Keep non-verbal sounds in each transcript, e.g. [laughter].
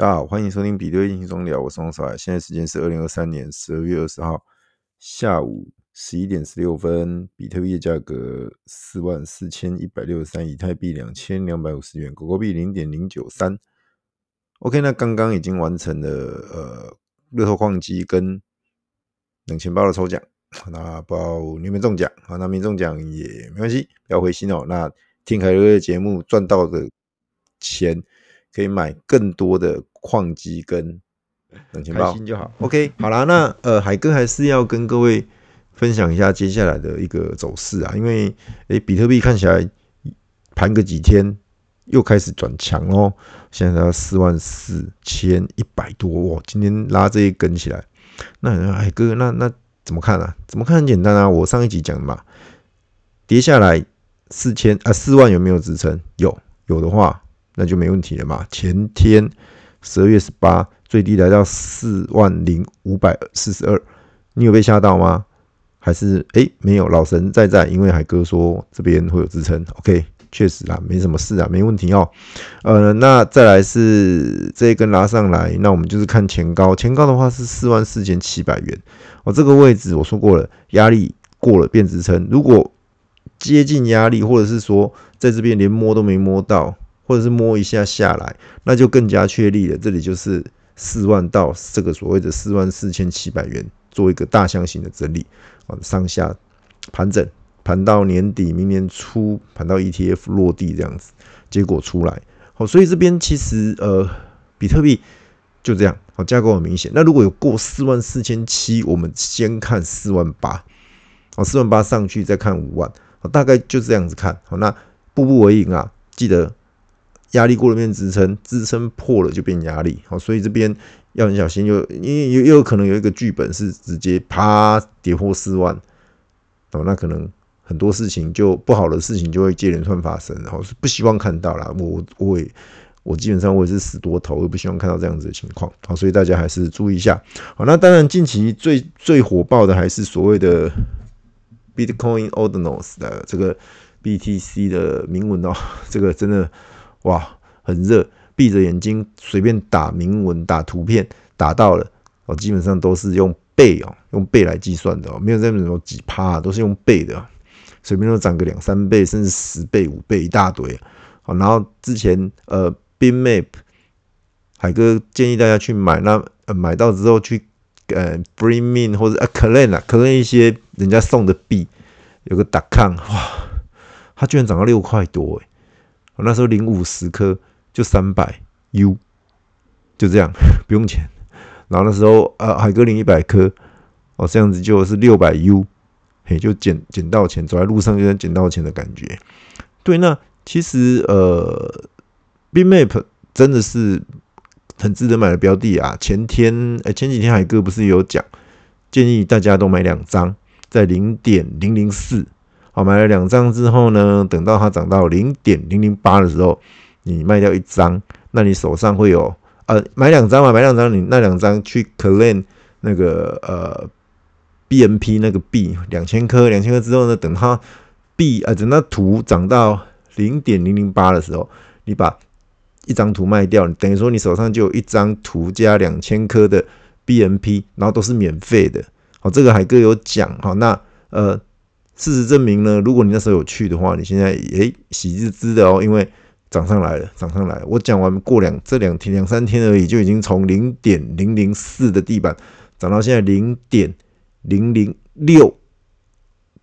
大家好，欢迎收听比特币轻松聊，我是王守海。现在时间是二零二三年十二月二十号下午十一点十六分，比特币的价格四万四千一百六十三，以太币两千两百五十元，狗狗币零点零九三。OK，那刚刚已经完成了呃乐透矿机跟冷钱包的抽奖，那不知道你有没有中奖啊？那没中奖也没关系，不要灰心哦。那听凯哥的节目赚到的钱，可以买更多的。矿机跟冷钱包，开心就好。OK，[laughs] 好啦，那呃，海哥还是要跟各位分享一下接下来的一个走势啊，因为诶、欸，比特币看起来盘个几天又开始转强哦，现在要四万四千一百多哦，今天拉这一根起来，那海哥那那怎么看啊？怎么看很简单啊，我上一集讲的嘛，跌下来四千啊四万有没有支撑？有，有的话那就没问题了嘛。前天。十二月十八，最低来到四万零五百四十二，你有被吓到吗？还是哎、没有，老神在在，因为海哥说这边会有支撑，OK，确实啊，没什么事啊，没问题哦。呃，那再来是这一根拉上来，那我们就是看前高，前高的话是四万四千七百元，哦，这个位置我说过了，压力过了变支撑，如果接近压力，或者是说在这边连摸都没摸到。或者是摸一下下来，那就更加确立了。这里就是四万到这个所谓的四万四千七百元，做一个大箱型的整理啊，上下盘整，盘到年底，明年初盘到 ETF 落地这样子，结果出来。好，所以这边其实呃，比特币就这样，好，架构很明显。那如果有过四万四千七，我们先看四万八，好，四万八上去再看五万，大概就这样子看。好，那步步为营啊，记得。压力过了变支撑，支撑破了就变压力，好，所以这边要很小心，又因为又有可能有一个剧本是直接啪跌破四万，哦，那可能很多事情就不好的事情就会接连串发生，然后是不希望看到啦。我我也我基本上我也是死多头，我也不希望看到这样子的情况，好，所以大家还是注意一下。好，那当然近期最最火爆的还是所谓的 Bitcoin Ordinals 的这个 BTC 的铭文哦，这个真的。哇，很热，闭着眼睛随便打铭文、打图片，打到了哦，基本上都是用倍哦，用倍来计算的哦，没有这种几趴，都是用倍的，随便都涨个两三倍，甚至十倍、五倍一大堆。好，然后之前呃，Bitmap 海哥建议大家去买，那呃买到之后去呃 Free Mint 或者啊 Claim 啊 Claim 一些人家送的币，有个 .com 哇，它居然涨到六块多诶。那时候领五十颗就三百 U，就这样 [laughs] 不用钱。然后那时候呃海哥领一百颗，哦这样子就是六百 U，嘿就捡捡到钱，走在路上就能捡到钱的感觉。对，那其实呃 BMap 真的是很值得买的标的啊。前天哎、前几天海哥不是有讲，建议大家都买两张，在零点零零四。好，买了两张之后呢，等到它涨到零点零零八的时候，你卖掉一张，那你手上会有呃买两张嘛，买两张你那两张去 claim 那个呃 BNP 那个币两千颗，两千颗之后呢，等它币啊等它图涨到零点零零八的时候，你把一张图卖掉，等于说你手上就有一张图加两千颗的 BNP，然后都是免费的。好，这个海哥有讲，好，那呃。事实证明呢，如果你那时候有去的话，你现在诶、喜滋滋的哦，因为涨上来了，涨上来了。我讲完过两这两天两三天而已，就已经从零点零零四的地板涨到现在零点零零六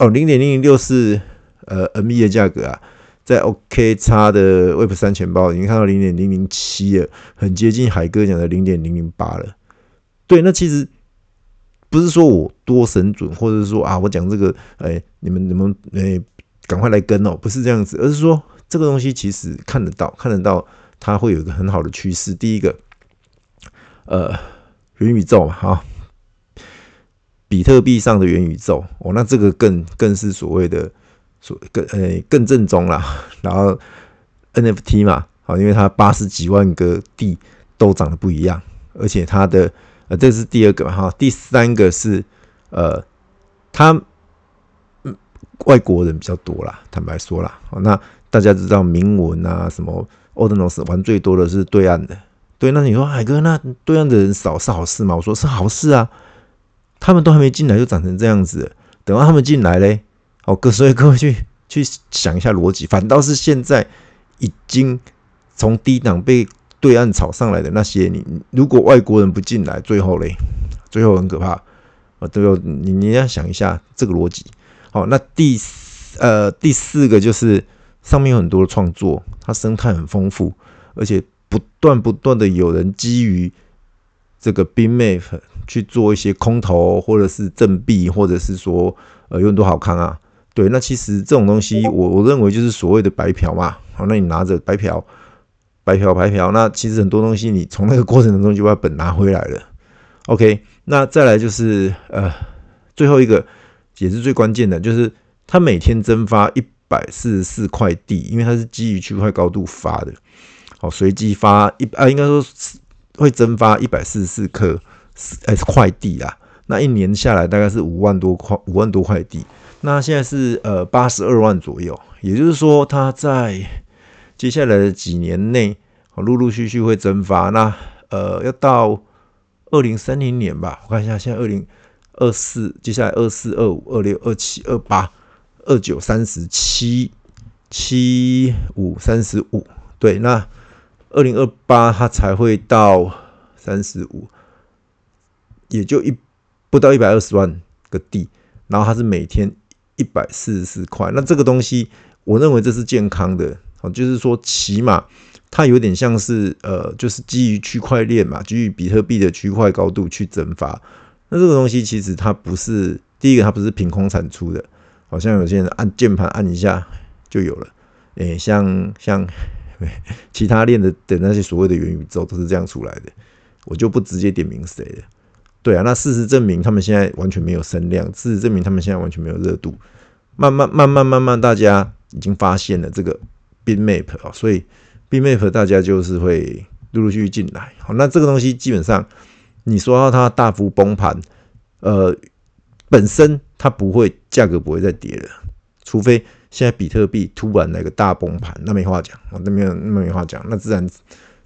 哦，零点零零六是呃 ME 的价格啊，在 OKX 的 Web 三钱包已经看到零点零零七了，很接近海哥讲的零点零零八了。对，那其实。不是说我多神准，或者是说啊，我讲这个，哎、你们你们哎，赶、快来跟哦，不是这样子，而是说这个东西其实看得到，看得到它会有一个很好的趋势。第一个，呃，元宇宙嘛，哈，比特币上的元宇宙哦，那这个更更是所谓的所更呃、更正宗啦。[laughs] 然后 NFT 嘛，好，因为它八十几万个币都长得不一样，而且它的。呃，这是第二个哈，第三个是，呃，他，嗯，外国人比较多啦，坦白说啦，那大家知道铭文啊，什么 Ordinals 玩最多的是对岸的，对，那你说海哥，那对岸的人少是好事吗？我说是好事啊，他们都还没进来就长成这样子，等到他们进来嘞，好，各 [laughs] 所以各位去去想一下逻辑，反倒是现在已经从低档被对岸炒上来的那些，你如果外国人不进来，最后嘞，最后很可怕啊！最后你你要想一下这个逻辑。好，那第呃第四个就是上面有很多的创作，它生态很丰富，而且。不断不断的有人基于这个 BITMAP 去做一些空投，或者是正币，或者是说呃有很多好康啊。对，那其实这种东西我我认为就是所谓的白嫖嘛。好，那你拿着白嫖，白嫖白嫖，那其实很多东西你从那个过程当中就把本拿回来了。OK，那再来就是呃最后一个也是最关键的，就是它每天蒸发一百四十四块地，因为它是基于区块高度发的。好，随机发一啊，应该说会蒸发一百四十四克呃块地啊。那一年下来大概是五万多块，五万多块地。那现在是呃八十二万左右，也就是说它在接下来的几年内，陆陆续续会蒸发。那呃要到二零三零年吧，我看一下，现在二零二四，接下来二四、二五、二六、二七、二八、二九、三十七、七五、三十五，对，那。二零二八，它才会到三十五，也就一不到一百二十万个地，然后它是每天一百四十四块。那这个东西，我认为这是健康的，哦就是说起码它有点像是呃，就是基于区块链嘛，基于比特币的区块高度去蒸发。那这个东西其实它不是第一个，它不是凭空产出的，好像有些人按键盘按一下就有了，诶，像像。[laughs] 其他链的的那些所谓的元宇宙都是这样出来的，我就不直接点名谁了。对啊，那事实证明他们现在完全没有声量，事实证明他们现在完全没有热度。慢慢慢慢慢慢，大家已经发现了这个 BITMAP 啊，所以 BITMAP 大家就是会陆陆续续进来。好，那这个东西基本上你说到它大幅崩盘，呃，本身它不会价格不会再跌了，除非。现在比特币突然来个大崩盘，那没话讲，那没有那没话讲，那自然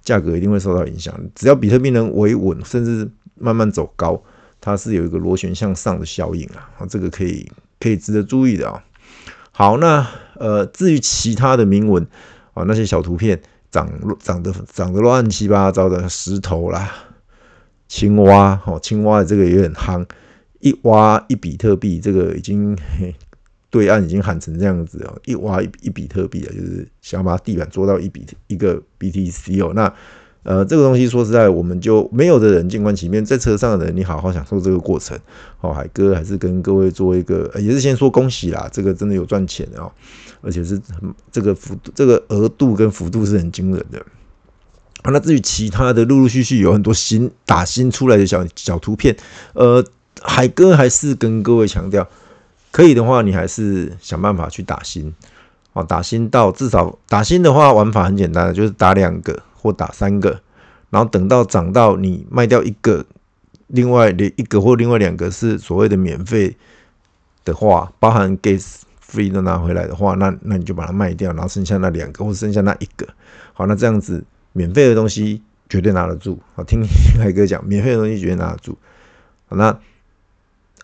价格一定会受到影响。只要比特币能维稳，甚至慢慢走高，它是有一个螺旋向上的效应啊，这个可以可以值得注意的啊。好，那呃，至于其他的铭文啊，那些小图片长长得长得乱七八糟的石头啦、青蛙哦，青蛙的这个也很夯，一挖一比特币，这个已经。[laughs] 对岸已经喊成这样子哦，一挖一一比特币啊，就是想把地板做到一比一个 BTC 哦。那呃，这个东西说实在，我们就没有的人静观其面，在车上的人，你好好享受这个过程。好，海哥还是跟各位做一个，也是先说恭喜啦，这个真的有赚钱哦，而且是这个幅度、这个额度跟幅度是很惊人的。啊，那至于其他的，陆陆续续有很多新打新出来的小小图片，呃，海哥还是跟各位强调。可以的话，你还是想办法去打新，哦，打新到至少打新的话，玩法很简单，就是打两个或打三个，然后等到涨到你卖掉一个，另外的一个或另外两个是所谓的免费的话，包含 gas free 都拿回来的话，那那你就把它卖掉，然后剩下那两个或剩下那一个，好，那这样子免费的东西绝对拿得住，好，听海哥讲，免费的东西绝对拿得住，好，那。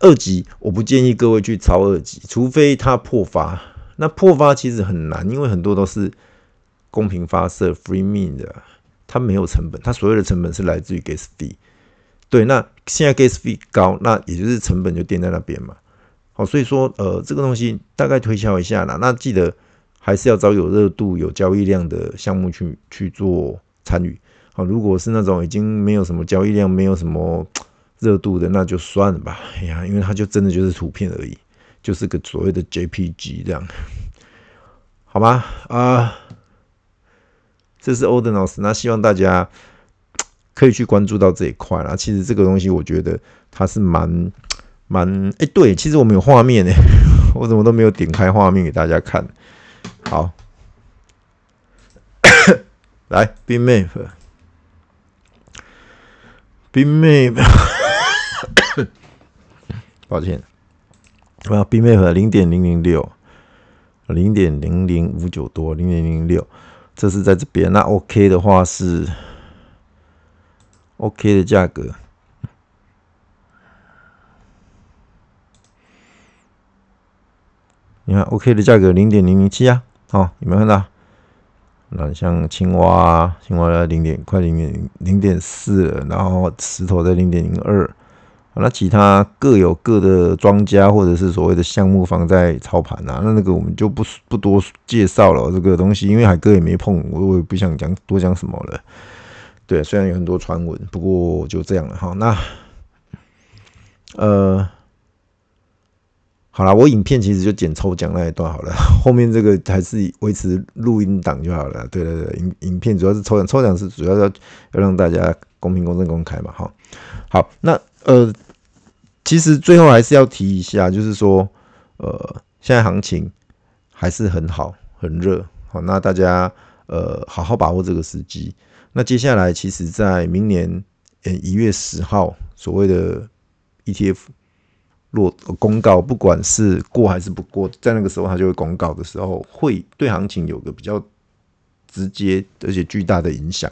二级，我不建议各位去抄二级，除非它破发。那破发其实很难，因为很多都是公平发射 freeman 的，它没有成本，它所有的成本是来自于 gas fee。对，那现在 gas fee 高，那也就是成本就垫在那边嘛。好，所以说呃，这个东西大概推敲一下啦。那记得还是要找有热度、有交易量的项目去去做参与。好，如果是那种已经没有什么交易量，没有什么。[tsk] 热度的那就算了吧，哎呀，因为它就真的就是图片而已，就是个所谓的 JPG 这样，[laughs] 好吗？啊、这是 Ordinals，那希望大家可以去关注到这一块啦。其实这个东西我觉得它是蛮蛮，哎、欸，对，其实我们有画面呢，我怎么都没有点开画面给大家看。好，[coughs] 来，BITMAP，BITMAP。[coughs] 抱歉，我要 BITMAP 零点零零六，零点零零五九多，零点零六，这是在这边。那 OK 的话是 OK 的价格，你看 OK 的价格零点零零七啊，好，有没有看到？那像青蛙，青蛙在零点快零点零点四了，然后石头在零点零二。那其他各有各的庄家或者是所谓的项目方在操盘啊，那那个我们就不不多介绍了这个东西，因为海哥也没碰，我我也不想讲多讲什么了。对，虽然有很多传闻，不过就这样了哈。那呃。好了，我影片其实就剪抽奖那一段好了，[laughs] 后面这个还是维持录音档就好了。对对对，影影片主要是抽奖，抽奖是主要要要让大家公平、公正、公开嘛。哈，好，那呃，其实最后还是要提一下，就是说，呃，现在行情还是很好，很热。好，那大家呃好好把握这个时机。那接下来，其实在明年呃一月十号，所谓的 ETF。若公告，不管是过还是不过，在那个时候他就会公告的时候，会对行情有个比较直接而且巨大的影响。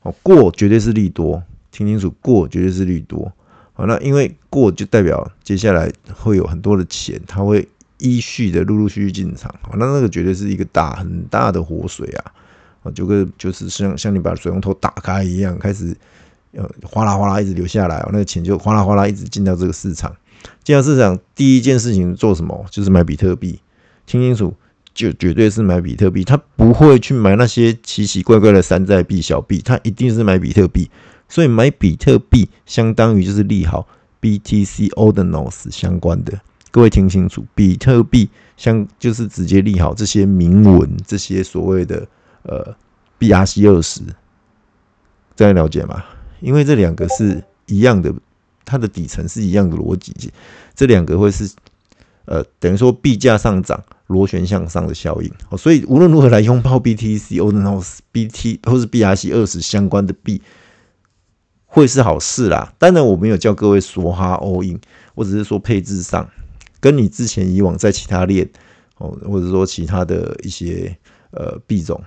哦，过绝对是利多，听清楚，过绝对是利多。好，那因为过就代表接下来会有很多的钱，它会依序的陆陆续续进场。好，那那个绝对是一个大很大的活水啊！啊，就跟就是像像你把水龙头打开一样，开始呃哗啦哗啦一直流下来，那个钱就哗啦哗啦一直进到这个市场。进到市场第一件事情做什么？就是买比特币。听清楚，就绝对是买比特币。他不会去买那些奇奇怪怪的山寨币、小币，他一定是买比特币。所以买比特币相当于就是利好 BTC Ordinals 相关的。各位听清楚，比特币相就是直接利好这些铭文，这些所谓的呃 BRC 二十，这样了解吗？因为这两个是一样的。它的底层是一样的逻辑，这两个会是呃等于说币价上涨螺旋向上的效应，所以无论如何来拥抱 BTC、Ordinals、BT 或是 BRC 二十相关的币，会是好事啦。当然我没有叫各位说哈 all in，我只是说配置上跟你之前以往在其他链哦，或者说其他的一些呃币种。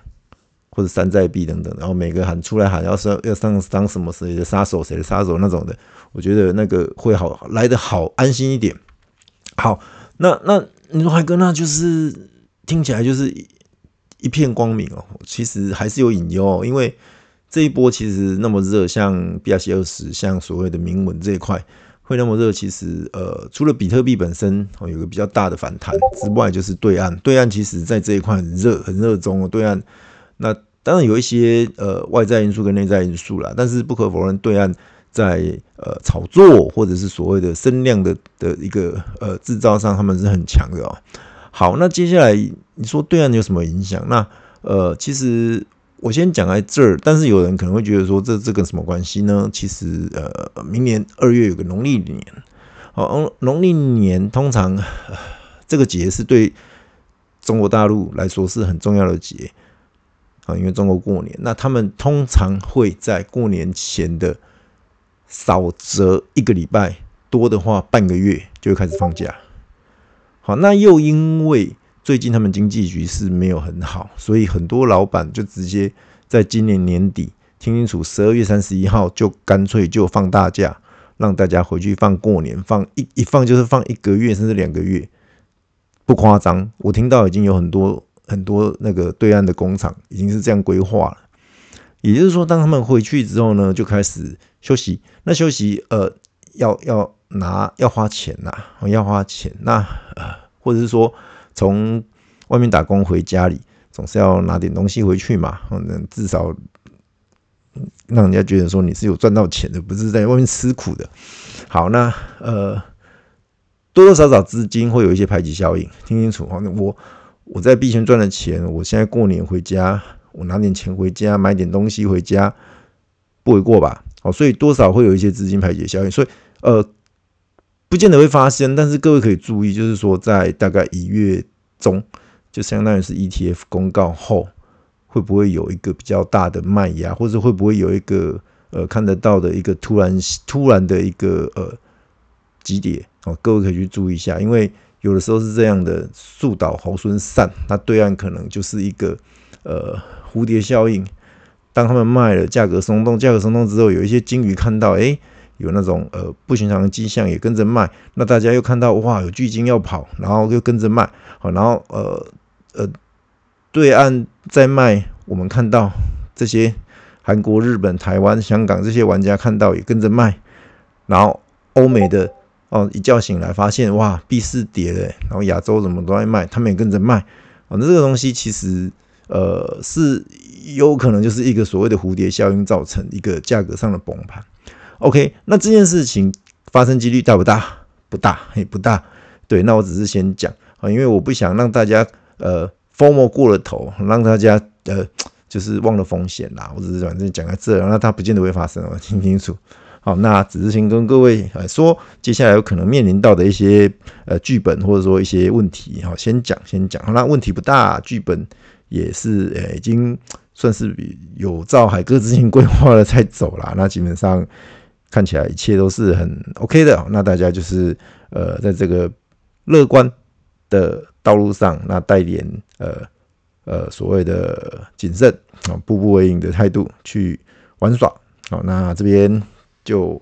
或者山寨币等等，然后每个喊出来喊要上要上当什么谁的杀手谁的杀手那种的，我觉得那个会好来得好安心一点。好，那那你说海哥，那就是听起来就是一片光明哦。其实还是有隐忧哦，因为这一波其实那么热，像 BRC 二十，像所谓的铭文这一块会那么热，其实呃，除了比特币本身哦有个比较大的反弹之外，就是对岸对岸其实在这一块很热很热衷哦，对岸那。当然有一些呃外在因素跟内在因素啦，但是不可否认，对岸在呃炒作或者是所谓的声量的的一个呃制造上，他们是很强的哦。好，那接下来你说对岸有什么影响？那呃，其实我先讲在这儿，但是有人可能会觉得说这这跟什么关系呢？其实呃，明年二月有个农历年，哦，农历年通常、呃、这个节是对中国大陆来说是很重要的节。啊，因为中国过年，那他们通常会在过年前的少则一个礼拜，多的话半个月就会开始放假。好，那又因为最近他们经济局势没有很好，所以很多老板就直接在今年年底，听清楚，十二月三十一号就干脆就放大假，让大家回去放过年，放一一放就是放一个月甚至两个月，不夸张。我听到已经有很多。很多那个对岸的工厂已经是这样规划了，也就是说，当他们回去之后呢，就开始休息。那休息，呃，要要拿要花钱呐、要花钱。那呃，或者是说，从外面打工回家里，总是要拿点东西回去嘛。嗯，至少让人家觉得说你是有赚到钱的，不是在外面吃苦的。好，那呃，多多少少资金会有一些排挤效应，听清楚哈。我。我在币圈赚的钱，我现在过年回家，我拿点钱回家买点东西回家，不为过吧？好，所以多少会有一些资金排解效应，所以呃，不见得会发生，但是各位可以注意，就是说在大概一月中，就相当于是 ETF 公告后，会不会有一个比较大的卖压，或者会不会有一个呃看得到的一个突然突然的一个呃急跌？哦，各位可以去注意一下，因为。有的时候是这样的，树倒猢狲散，那对岸可能就是一个呃蝴蝶效应，当他们卖了，价格松动，价格松动之后，有一些鲸鱼看到，哎，有那种呃不寻常的迹象，也跟着卖。那大家又看到，哇，有巨鲸要跑，然后又跟着卖。好，然后呃呃，对岸在卖，我们看到这些韩国、日本、台湾、香港这些玩家看到也跟着卖。然后欧美的哦，一觉醒来发现，哇，币市跌了，然后亚洲怎么都在卖，他们也跟着卖。啊，那这个东西其实呃是有可能就是一个所谓的蝴蝶效应造成一个价格上的崩盘。OK，那这件事情发生几率大不大？不大，也不大。对，那我只是先讲啊，因为我不想让大家呃 FOMO 过了头，让大家呃就是忘了风险啦。我只是反正讲在这，那它不见得会发生，我听清楚。好，那只是先跟各位呃说，接下来有可能面临到的一些呃剧本或者说一些问题，好，先讲先讲。那问题不大，剧本也是呃已经算是有照海哥之前规划了在走了。那基本上看起来一切都是很 OK 的。那大家就是呃在这个乐观的道路上，那带点呃呃所谓的谨慎啊，步步为营的态度去玩耍。好，那这边。就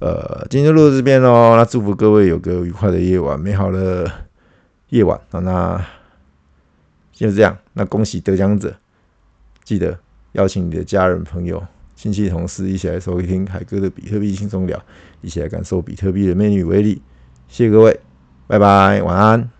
呃，今天就录到这边喽。那祝福各位有个愉快的夜晚，美好的夜晚。好，那就这样。那恭喜得奖者，记得邀请你的家人、朋友、亲戚、同事一起来收听海哥的比特币轻松聊，一起来感受比特币的魅力与威力。谢谢各位，拜拜，晚安。